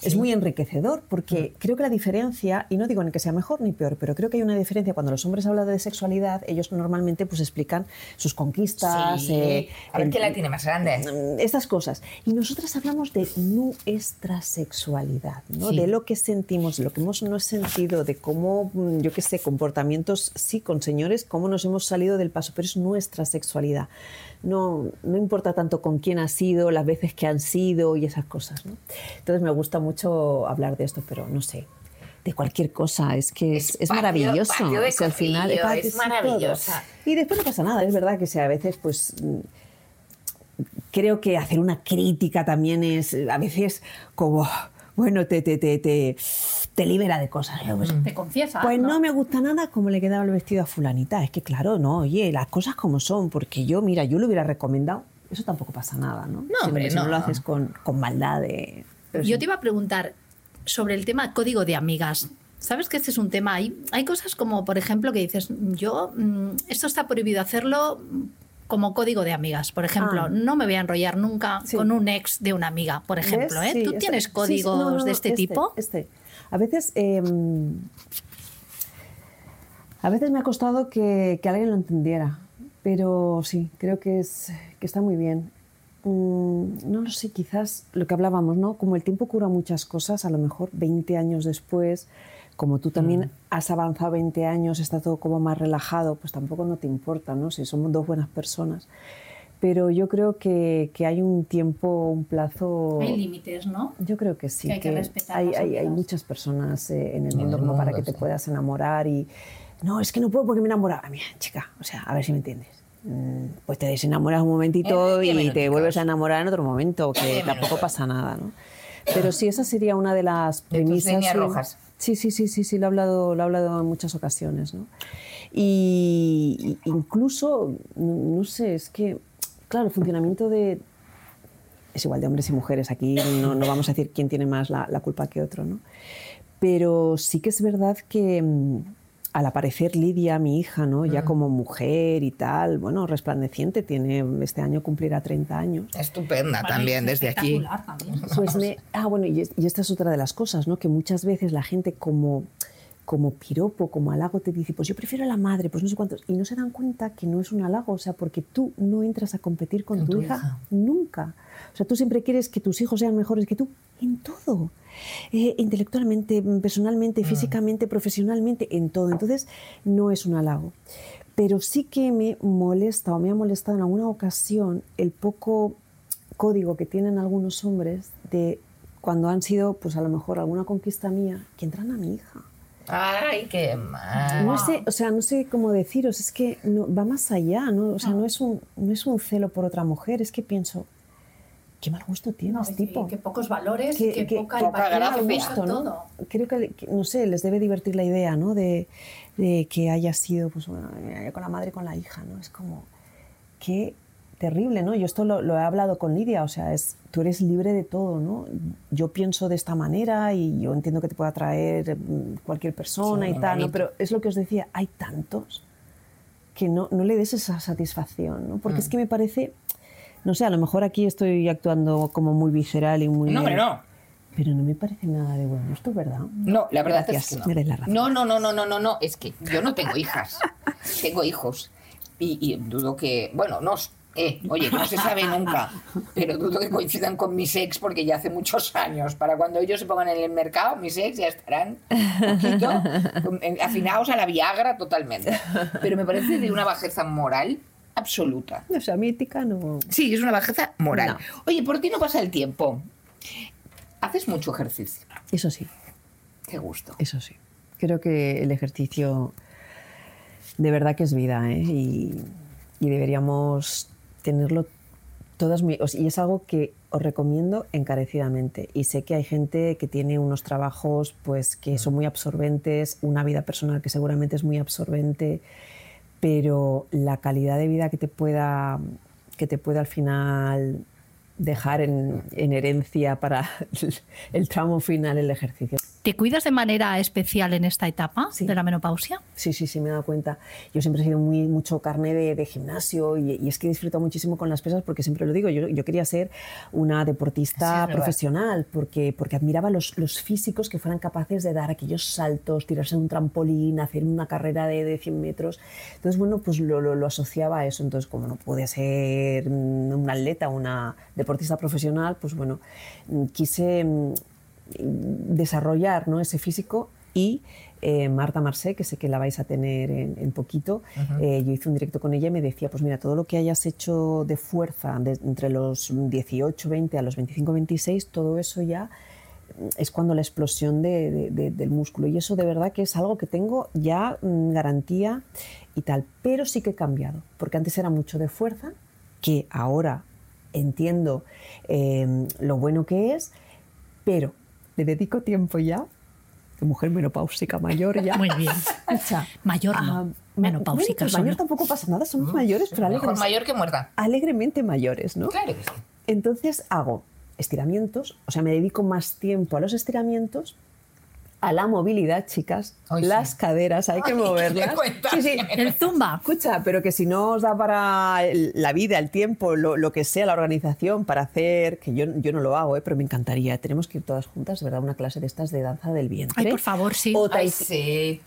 es muy enriquecedor porque creo que la diferencia, y no digo ni que sea mejor ni peor, pero creo que hay una diferencia cuando los hombres hablan de sexualidad, ellos normalmente pues explican sus conquistas. Eh, a ver qué la tiene más grande. Mm, estas cosas. Y nosotras hablamos de nuestra sexualidad, ¿no? de lo que sentimos, de lo que hemos no sentido, de cómo, mm, yo qué sé, comportamientos, sí, con señores, cómo nos hemos salido del paso, pero es nuestra sexualidad no, no importa tanto con quién ha sido, las veces que han sido y esas cosas. ¿no? Entonces me gusta mucho hablar de esto, pero no sé, de cualquier cosa. Es que es, es, maravilloso. al final es maravillosa. Y después no pasa nada. Es verdad que sea, a veces, pues. Creo que hacer una crítica también es a veces como bueno, te, te, te, te, te libera de cosas. Pues, te confiesa. Pues ¿no? me gusta nada como le quedaba el vestido a fulanita. Es que claro, no, oye, las cosas como son, porque yo, mira, yo lo hubiera recomendado, eso tampoco pasa nada, ¿no? No, hombre, si no. lo haces con, con maldad de... Yo te iba a preguntar sobre el tema código de amigas. Sabes que este es un tema. Hay, hay cosas como, por ejemplo, que dices, yo, mm, esto está prohibido hacerlo como código de amigas. Por ejemplo, ah. no me voy a enrollar nunca con un ex de una amiga, por ejemplo. ¿eh? ¿Tú tienes códigos de este, este, tipo? Este. A veces. Em, a veces me ha costado que, alguien lo entendiera, pero sí, creo que, es, que está muy bien. Mm, no lo sé, quizás lo que hablábamos, ¿no? Como el tiempo cura muchas cosas, a lo mejor 20 años después, como tú también mm. has avanzado 20 años, está todo como más relajado, pues tampoco no te importa, ¿no? Si somos dos buenas personas. Pero yo creo que, que hay un tiempo, un plazo... Hay límites, ¿no? Yo creo que sí. Que hay que, respetar. Hay, hay, hay, muchas personas eh, en el mundo como para que te puedas enamorar y... No, es que no puedo porque me enamoraba. Mira, chica, o sea, a ver si me entiendes mm, pues te desenamoras un momentito y te vuelves a enamorar en otro momento, que tampoco pasa nada, ¿no? Pero sí, esa sería una de las premisas. De rojas. Sí, sí, sí, sí, sí, lo he hablado, lo he hablado en muchas ocasiones. ¿no? Y, incluso, no, sé, es que, claro, el funcionamiento de... Es igual de hombres y mujeres, aquí no, no vamos a decir quién tiene más la, la culpa que otro, ¿no? Pero sí que es verdad que mm, al aparecer Lidia, mi hija, ¿no? ya mm. como mujer y tal, bueno, resplandeciente, tiene este año cumplirá 30 años. Estupenda también desde aquí. Pues ah, bueno, y, esta es otra de las cosas, ¿no? que muchas veces la gente como como piropo, como halago, te dice, pues yo prefiero a la madre, pues no sé cuántos, y no se dan cuenta que no es un halago, o sea, porque tú no entras a competir con, tu, hija, nunca. O sea, tú siempre quieres que tus hijos sean mejores que tú en todo. Eh, intelectualmente, personalmente, mm. físicamente, profesionalmente, en todo. Entonces, no es un halago. Pero sí que me molesta o me ha molestado en alguna ocasión el poco código que tienen algunos hombres de cuando han sido, pues a lo mejor alguna conquista mía, que entran a mi hija. Ay, qué mal. No sé, o sea, no sé cómo deciros, es que no, va más allá, ¿no? O sea, no es, un, no es un celo por otra mujer, es que pienso, qué mal gusto tienes, no, tipo. Qué pocos valores, qué, poca, gusto, ¿no? Creo que, no sé, les debe divertir la idea, ¿no? De, de que haya sido, pues bueno, con la madre y con la hija, ¿no? Es como, qué terrible, ¿no? Yo esto lo, lo, he hablado con Lidia, o sea, es, tú eres libre de todo, ¿no? Yo pienso de esta manera y yo entiendo que te pueda atraer mm, cualquier persona y tal, ¿no? Pero es lo que os decía, hay tantos que no, no le des esa satisfacción, ¿no? Porque es mm. que me parece no sé, a lo mejor aquí estoy actuando como muy visceral y muy... No, hombre, no. Pero no me parece nada de bueno esto, ¿verdad? No, la verdad es que no. La razón. No, no, no, no, no, no, no, es que yo no tengo hijas, tengo hijos. Y, dudo que, bueno, no, eh, oye, no se sabe nunca, pero dudo que coincidan con mis ex porque ya hace muchos años. Para cuando ellos se pongan en el mercado, mis ex ya estarán un poquito afinados a la Viagra totalmente. Pero me parece de una bajeza moral absoluta. O sea, mítica no. Sí, es una bajeza moral. Oye, por ti no pasa el tiempo. ¿Haces mucho ejercicio? Eso sí. Qué gusto. Eso sí. Creo que el ejercicio de verdad que es vida ¿eh? y, deberíamos tenerlo todas muy... Y es algo que os recomiendo encarecidamente. Y sé que hay gente que tiene unos trabajos pues, que son muy absorbentes, una vida personal que seguramente es muy absorbente pero la calidad de vida que te pueda, que te pueda al final dejar en, herencia para <laughs> el tramo final el ejercicio. ¿Te cuidas de manera especial en esta etapa de la menopausia? Sí, sí, sí, me he dado cuenta. Yo siempre he sido muy, mucho carne de, gimnasio y, es que disfruto muchísimo con las pesas porque siempre lo digo, yo, yo quería ser una deportista profesional porque, porque admiraba los, los, físicos que fueran capaces de dar aquellos saltos, tirarse en un trampolín, hacer una carrera de, de 100 metros. Entonces, bueno, pues lo, lo, lo, asociaba a eso. Entonces, como no pude ser una atleta, una deportista profesional, pues bueno, quise desarrollar ¿no? ese físico y eh, Marta Marcé, que sé que la vais a tener en, poquito, eh, yo hice un directo con ella y me decía, pues mira, todo lo que hayas hecho de fuerza entre los 18, 20 a los 25, 26, todo eso ya es cuando la explosión del músculo. Y eso de verdad que es algo que tengo ya mm, garantía y tal. Pero sí que he cambiado, porque antes era mucho de fuerza, que ahora entiendo eh, lo bueno que es, pero le dedico tiempo ya. Mujer menopáusica mayor ya. Muy bien. mayor no. Ah, menopáusica. Bueno, mayor tampoco pasa nada, somos mayores, pero alegres, mayor que muerta. Alegremente mayores, ¿no? Claro que sí. Entonces hago estiramientos, o sea, me dedico más tiempo a los estiramientos a la movilidad, chicas. las caderas hay que moverlas. Sí, sí. El zumba. Escucha, pero que si no os da para la vida, el tiempo, lo, que sea, la organización para hacer, que yo, yo no lo hago, ¿eh? pero me encantaría. Tenemos que ir todas juntas, ¿verdad? Una clase de estas de danza del vientre. Ay, por favor, sí. O tai, sí.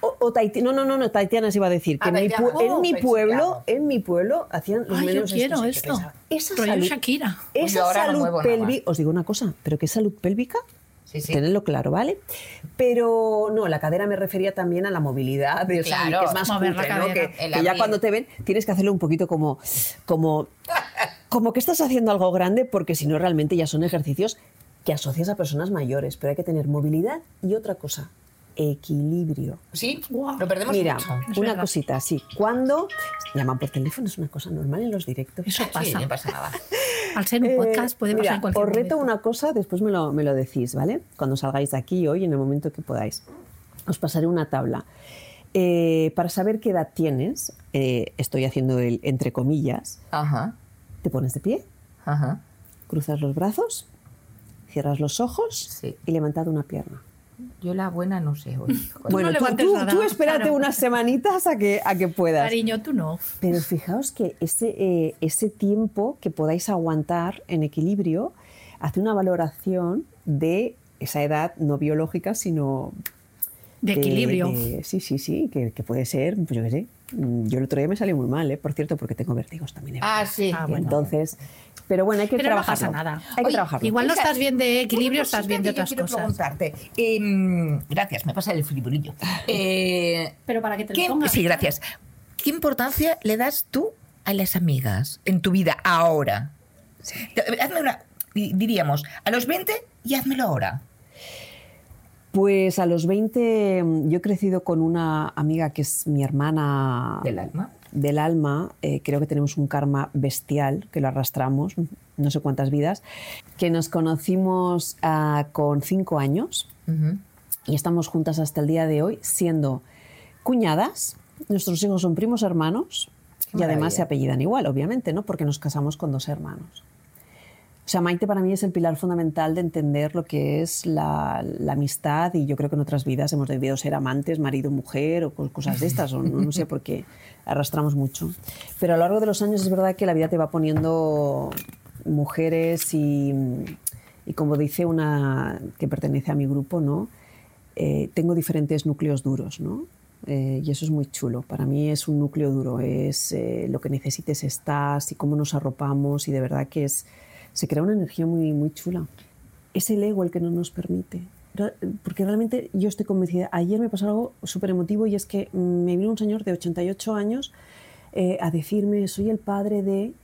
O, No, no, no, no, taitianas iba a decir. Que en, mi, en mi pueblo, en mi pueblo hacían los Ay, yo quiero esto. Esa salud, Shakira. Esa salud pélvica. Os digo una cosa, pero ¿qué salud pélvica? Sí, Tenerlo claro, ¿vale? Pero no, la cadera me refería también a la movilidad, que es más cutre, ¿no? que, ya cuando te ven tienes que hacerlo un poquito como, como, como que estás haciendo algo grande, porque si no realmente ya son ejercicios que asocias a personas mayores, pero hay que tener movilidad y otra cosa, equilibrio. Sí, lo perdemos Mira, una cosita, sí. Cuando llaman por teléfono es una cosa normal en los directos. Eso pasa. no pasa nada. Al ser un podcast puede pasar en cualquier Os reto una cosa, después me lo, me lo decís, ¿vale? Cuando salgáis de aquí hoy, en el momento que podáis. Os pasaré una tabla. Eh, para saber qué edad tienes, eh, estoy haciendo el entre comillas, Ajá. te pones de pie, Ajá. cruzas los brazos, cierras los ojos y levantas una pierna. Yo la buena no sé hoy. <laughs> bueno, tú, espérate unas semanitas a que, a que puedas. Cariño, tú no. Pero fijaos que ese, eh, ese tiempo que podáis aguantar en equilibrio hace una valoración de esa edad no biológica, sino... De, equilibrio. sí, sí, sí, que, puede ser, pues yo qué sé. Yo el otro día me salió muy mal, ¿eh? por cierto, porque tengo vértigos también. Ah, sí. Ah, Entonces, pero bueno, hay que trabajar. No pasa nada. Hay que trabajar. Igual no estás bien de equilibrio, estás bien de otras quiero cosas. preguntarte. Eh, gracias, me pasa el friburillo. <laughs> Eh, pero para que te lo pongas. Sí, gracias. ¿Qué importancia le das tú a las amigas en tu vida ahora? Hazme una, diríamos, a los 20 y házmelo ahora. Pues a los 20 yo he crecido con una amiga que es mi hermana. ¿Del alma? Del alma, eh, creo que tenemos un karma bestial que lo arrastramos, no sé cuántas vidas, que nos conocimos ah, con cinco años y estamos juntas hasta el día de hoy, siendo cuñadas, nuestros hijos son primos hermanos y además se apellidan igual, obviamente, ¿no? porque nos casamos con dos hermanos. Sea, Maite para mí es el pilar fundamental de entender lo que es la, amistad y yo creo que en otras vidas hemos debido ser amantes, marido, mujer o cosas de estas, o no, sé por qué arrastramos mucho. Pero a lo largo de los años es verdad que la vida te va poniendo mujeres y, como dice una que pertenece a mi grupo, ¿no? Eh, tengo diferentes núcleos duros, ¿no? Eh, y eso es muy chulo. Para mí es un núcleo duro, es eh, lo que necesites estás y cómo nos arropamos y de verdad que es se crea una energía muy, muy chula. Es el ego el que no nos permite. Porque realmente yo estoy convencida. Ayer me pasó algo súper emotivo y es que me vino un señor de 88 años eh, a decirme, soy el padre de...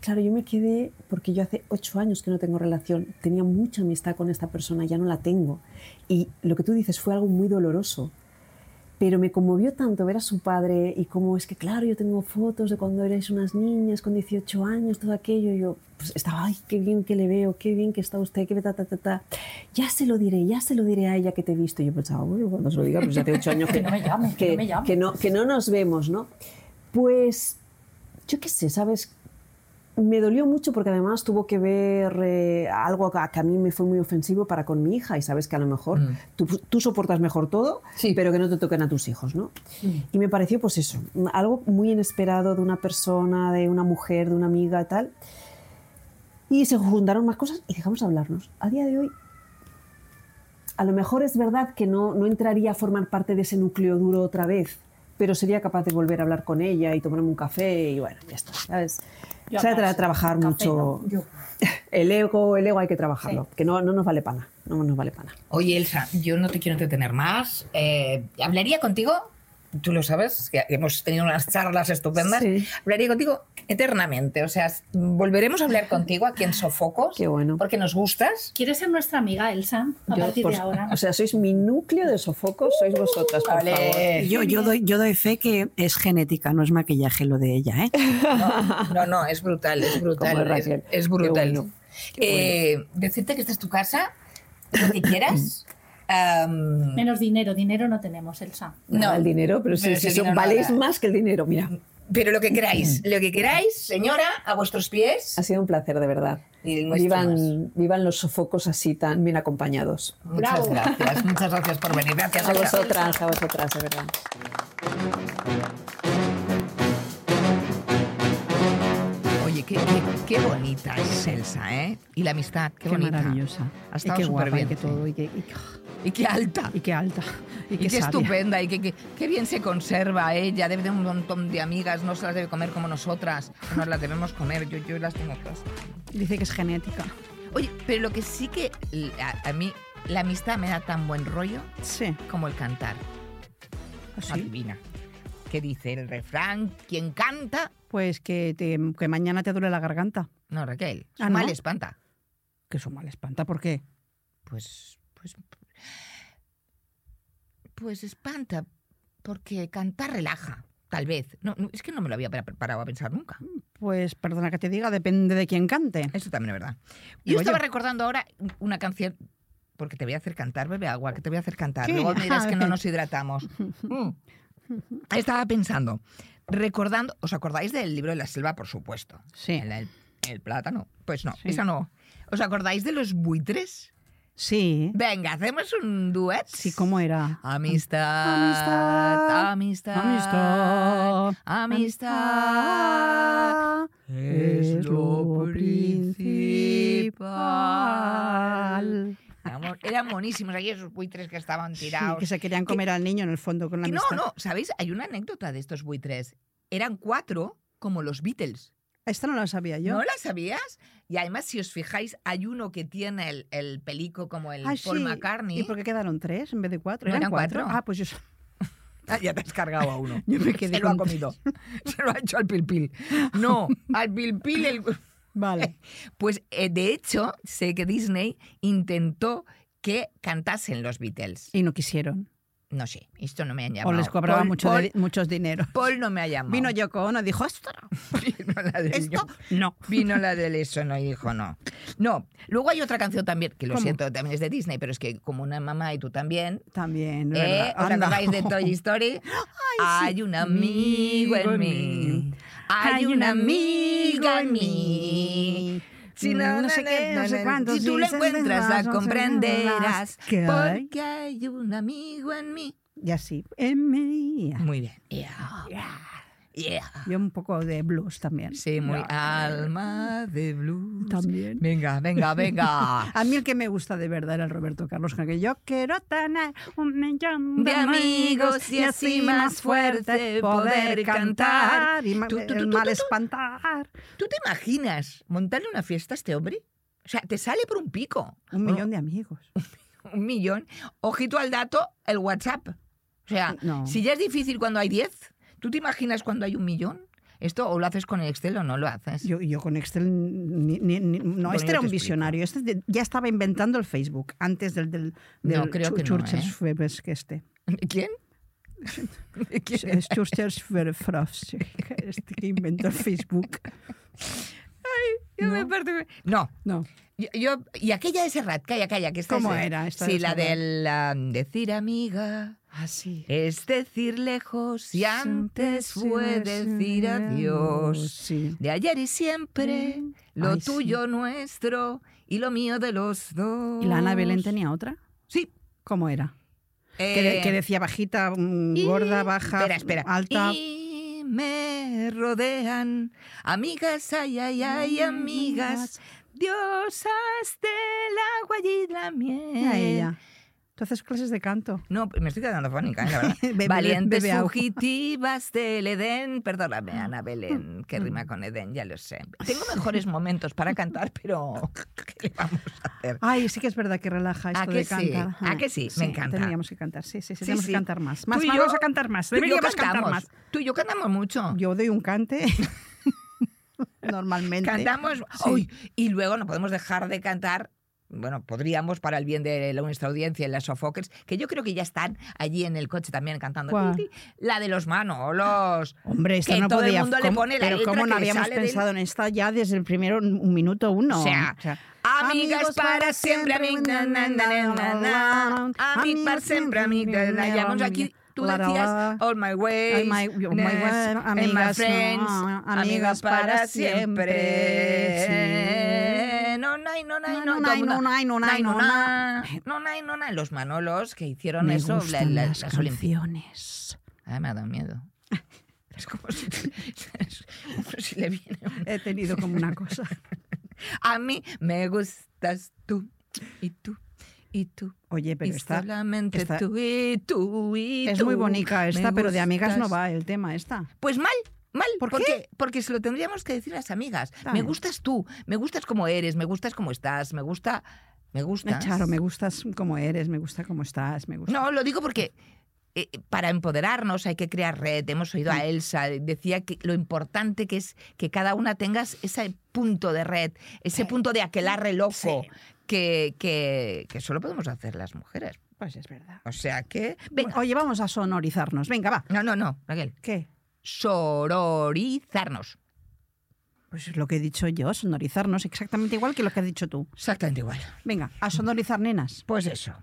Claro, yo me quedé porque yo hace 8 años que no tengo relación. Tenía mucha amistad con esta persona, ya no la tengo. Y lo que tú dices fue algo muy doloroso pero me conmovió tanto ver a su padre y cómo es que, claro, yo tengo fotos de cuando erais unas niñas con 18 años, todo aquello, y yo pues, estaba, ay, qué bien que le veo, qué bien que está usted, qué ta, ta, ta, ta. Ya se lo diré, ya se lo diré a ella que te he visto. Y yo pensaba, bueno, cuando se lo diga, pues hace 8 años <laughs> que, no me llame, que, no me llame. que, no, que no nos vemos, ¿no? Pues, yo qué sé, ¿sabes? Me dolió mucho porque además tuvo que ver eh, algo que a mí me fue muy ofensivo para con mi hija y sabes que a lo mejor mm. tú, soportas mejor todo, pero que no te toquen a tus hijos, ¿no? Mm. Y me pareció pues eso, algo muy inesperado de una persona, de una mujer, de una amiga, tal. Y se juntaron más cosas y dejamos de hablarnos. A día de hoy, a lo mejor es verdad que no, no entraría a formar parte de ese núcleo duro otra vez, pero sería capaz de volver a hablar con ella y tomarme un café y bueno, ya está, ¿sabes? Se trata de trabajar mucho. <laughs> El ego, el ego hay que trabajarlo, que no, no nos vale pana, no nos vale pana. Oye, Elsa, yo no te quiero entretener más. Eh, ¿Hablaría contigo tú lo sabes, que hemos tenido unas charlas estupendas. Hablaría contigo eternamente. O sea, volveremos a hablar <laughs> contigo aquí en Sofocos. Qué bueno. Porque nos gustas. ¿Quieres ser nuestra amiga, Elsa? A partir de ahora. O sea, sois mi núcleo de Sofocos, sois vosotras, por favor. Yo, yo, doy, yo doy fe que es genética, no es maquillaje lo de ella, ¿eh? No, no, es brutal, es brutal. Es, brutal. Eh, decirte que esta es tu casa, lo que quieras. <laughs> Menos dinero, dinero no tenemos, Elsa. No, el dinero, pero, si, si valéis más que el dinero, mira. Pero lo que queráis, lo que queráis, señora, a vuestros pies. Ha sido un placer, de verdad. Vivan, vivan los sofocos así tan bien acompañados. Muchas gracias, muchas gracias por venir. Gracias a vosotras, a vosotras, de verdad. Oye, qué, qué, bonita es Elsa, ¿eh? Y la amistad, qué, qué maravillosa. Ha estado súper bien. Y que todo, y que, y qué alta. Y qué alta. Y, qué, estupenda. Y qué, qué, bien se conserva ella. Debe de un montón de amigas. No se las debe comer como nosotras. Nos las debemos comer. Yo, yo las tengo todas. Dice que es genética. Oye, pero lo que sí que a, mí la amistad me da tan buen rollo sí. como el cantar. ¿Ah, Adivina. ¿Qué dice el refrán? ¿Quién canta? Pues que, que mañana te duele la garganta. No, Raquel. Ah, mal espanta. ¿Que su mal espanta? ¿Por qué? Pues, pues pues espanta, porque cantar relaja, tal vez. No, es que no me lo había preparado a pensar nunca. Pues perdona que te diga, depende de quién cante. Eso también es verdad. Yo estaba recordando ahora una canción, porque te voy a hacer cantar, bebe agua, que te voy a hacer cantar. Luego dirás que no nos hidratamos. <laughs> Mm. Estaba pensando, recordando, ¿os acordáis del libro de la selva, por supuesto? Sí. El, plátano. Pues no, esa no. ¿Os acordáis de los buitres? Sí. Venga, hacemos un duet. Sí, ¿cómo era? Amistad, amistad, amistad, amistad es lo principal. Eran monísimos ahí esos buitres que estaban tirados. que se querían comer al niño en el fondo con la amistad. No, no, ¿sabéis? Hay una anécdota de estos buitres. Eran cuatro como los Beatles. Esta no la sabía yo. ¿No la sabías? Y además, si os fijáis, hay uno que tiene el, el pelico como el Paul McCartney. ¿Y por qué quedaron tres en vez de cuatro? ¿Eran, cuatro? Ah, pues yo... <laughs> Ah, ya te has cargado a uno. <laughs> Yo me quedé Se lo ha comido. <laughs> Se lo ha hecho al pilpil. No, al pilpil el... Vale. Pues de hecho, sé que Disney intentó que cantasen los Beatles. Y no quisieron. No sé, esto no me han llamado. O les cobraba mucho muchos dineros. Paul no me ha llamado. Vino Yoko Ono, dijo, esto no. <laughs> Vino la del ¿Esto? No. Vino la del eso, no, y dijo no. No, luego hay otra canción también, que lo siento, también es de Disney, pero es que como una mamá y tú también. También, ¿eh? ¿verdad? ¿Os acordáis de Toy <laughs> Story? hay un amigo en mí. Hay un amigo en mí. Si no, no sé qué, no sé cuánto. Si tú lo encuentras, la comprenderás. Porque hay un amigo en mí. Y así, en mí. Muy bien. Yo un poco de blues también. Sí, muy alma de blues. También. Venga, venga, venga. <laughs> A mí el que me gusta de verdad era el Roberto Carlos, que yo quiero tener un millón de, amigos y así más fuerte poder cantar y mal espantar. ¿Tú te imaginas montarle una fiesta a este hombre? O sea, te sale por un pico. Un millón de amigos. <laughs> un millón. Ojito al dato, el WhatsApp. O sea, si ya es difícil cuando hay 10, ¿Tú te imaginas cuando hay un millón? ¿Esto o lo haces con Excel o no lo haces? Yo, yo con Excel, no, este era un visionario, este ya estaba inventando el Facebook antes del, del, del no, creo que no, ¿eh? que este. ¿Quién? <laughs> ¿Quién? Es este que inventó el Facebook. Ay, yo me parto. No, no. Yo, y aquella de Serrat, calla, calla, que está ¿Cómo era? sí, la del decir amiga, Así. Es decir, lejos y antes fue decir adiós. Sí. De ayer y siempre, lo Ay, sí. tuyo nuestro y lo mío de los dos. ¿Y la Ana Belén tenía otra? Sí. ¿Cómo era? Que, de- Eh, que decía bajita, mm, y- gorda, baja, espera, espera. alta. Y me rodean amigas, ay, ay, ay, amigas, diosas del agua y la miel. Mira ella. Tú haces clases de canto. No, me estoy quedando fónica, ¿eh? la verdad. <laughs> Bebe- Valientes bebe fugitivas del Edén. Perdóname, Ana Belén, que rima con Edén, ya lo sé. Tengo <laughs> mejores momentos para cantar, pero ¿qué le vamos a hacer? Ay, sí que es verdad que relaja esto ¿A que de sí? cantar. ¿A que sí? Me encanta. Tendríamos que cantar, sí, sí, sí, Sí, tenemos sí. que cantar más. Tú Más, y más, yo- vamos a cantar más. Tú y yo Deberíamos cantar cantamos. más. Tú y yo cantamos mucho. Yo doy un cante <laughs> normalmente. Cantamos. Sí. ¡Uy! y luego no podemos dejar de cantar. Bueno, podríamos para el bien de la- nuestra audiencia en las Sofokers, que yo creo que ya están allí en el coche también cantando. ¿Cuál? La de los Manolos. Hombre, esta que no todo podía. el mundo le ¿cómo- pone la pero ¿cómo no habíamos sale del- pensado en esta ya desde el primero un minuto uno? O sea, Amigas para siempre, amigas. Amigas para siempre, amigas. La llamamos aquí. Tú decías. All My Way, my- my way, amigas, friends, no, amigas para siempre. siempre, No, no, no, no, No, no, no, no, no, no, no, no, no, no, no, no. Los Manolos que hicieron eso, las canciones. Ay, me ha dado miedo. <laughs> Es como si, <laughs> es le viene He tenido como una cosa. <laughs> A mí me gustas tú y tú y tú. Oye, pero y esta solamente esta- tú y tú y es tú. muy bonita esta, pero de amigas no va el tema esta. Pues mal, mal. ¿Por porque, qué? Porque se lo tendríamos que decir a las amigas. Me gustas tú, me gustas como eres, me gustas como estás, me gusta. Me gustas. Charo, me gustas como eres, me gusta como estás, me gusta. No, lo digo porque eh, para empoderarnos hay que crear red. Hemos oído a Elsa, decía que lo importante que es que cada una tengas ese punto de red, ese punto de aquelarre loco Sí. que, que, que solo podemos hacer las mujeres. Pues es verdad. O sea que... Venga. Oye, vamos a sonorizarnos. Venga, va. No, no, no, Raquel. ¿Qué? Sororizarnos. Pues es lo que he dicho yo, sonorizarnos, exactamente igual que lo que has dicho tú. Exactamente igual. Venga, a sonorizar nenas. Pues eso.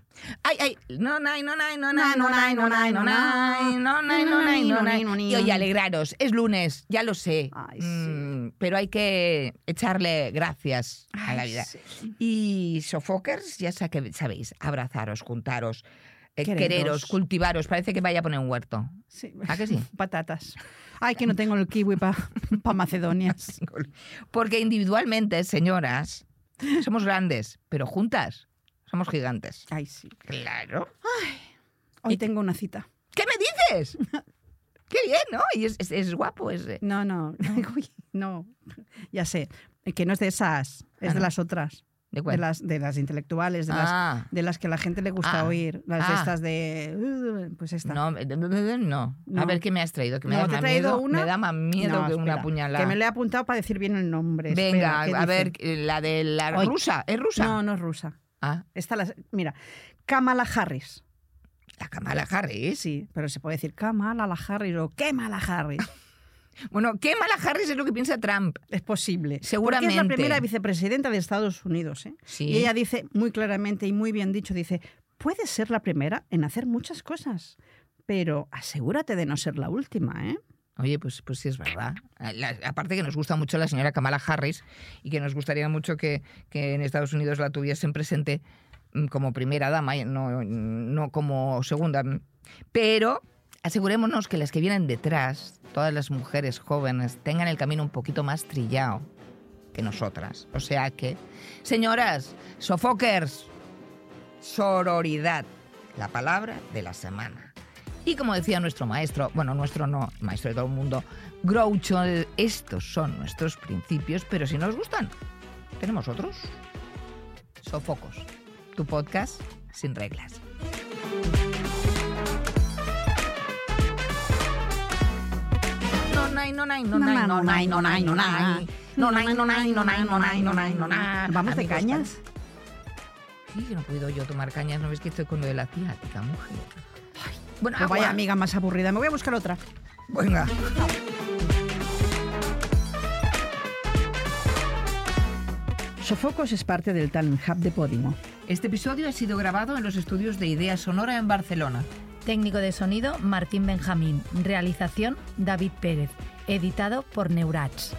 Ay, ay, no, no, no, no, no, no, no, no, no, no, no, no, no, no, no, no, Y oye, alegraros, es lunes, ya lo sé. Ay, sí. Mm, Pero hay que echarle gracias a la vida. sí. Y sofokers, ya sabéis, abrazaros, juntaros, eh, Quereros. quereros, cultivaros. Parece que vaya a poner un huerto. Sí. ¿A que sí? <laughs> Patatas. Ay, que no tengo el kiwi para <laughs> Macedonias. <laughs> Porque individualmente, señoras, somos grandes, pero juntas somos gigantes. Ay, sí. Claro. Hoy tengo una cita. ¿Qué me dices? Qué bien, ¿no? Y es, es- es guapo ese. No, no. No. Ya sé. Que no es de esas, es Ah, de no. las otras. ¿De las, de las intelectuales, de, Ah. las, de las que a la gente le gusta Ah. oír. Las de Ah. estas de. uh, Pues esta. No, eh, no, No. A ver qué me has traído, que me No, da te he más traído miedo. una- Me da más miedo No, que una puñalada. Que me lo he apuntado para decir bien el nombre. Venga, Espera, ¿qué a ver, eh, la de la rusa. ¿Es rusa? No, no es rusa. Ah, Esta la, mira, Kamala Harris. la Kamala Harris. Sí, pero se puede decir Kamala la Harris o Kamala Harris. <laughs> Bueno, ¿qué mala Harris es lo que piensa Trump? Es posible. Seguramente. Porque es la primera vicepresidenta de Estados Unidos. ¿eh? Sí. Y ella dice muy claramente y muy bien dicho, dice, puedes ser la primera en hacer muchas cosas, pero asegúrate de no ser la última, ¿eh? Oye, pues, pues sí es verdad. La- aparte que nos gusta mucho la señora Kamala Harris y que nos gustaría mucho que, que en Estados Unidos la tuviesen presente mm, como primera dama, y no, no como segunda. Pero asegurémonos que las que vienen detrás, todas las mujeres jóvenes, tengan el camino un poquito más trillado que nosotras. O sea que, señoras, sofokers, sororidad, la palabra de la semana. Y como decía nuestro maestro, bueno, nuestro no, maestro de todo el mundo, Groucho, estos son nuestros principios, pero si nos gustan, tenemos otros. Sofocos, tu podcast sin reglas. ¿Vamos de cañas? Sí, que no puedo yo tomar cañas, ¿no ves que estoy con lo de la ciática, mujer? Bueno, Pues vaya amiga más aburrida, me voy a buscar otra. Venga. Sofocos es parte del Talent Hub de Podimo. Este episodio ha sido grabado en los estudios de Idea Sonora en Barcelona. Técnico de sonido Martín Benjamín. Realización David Pérez. Editado por Neurach.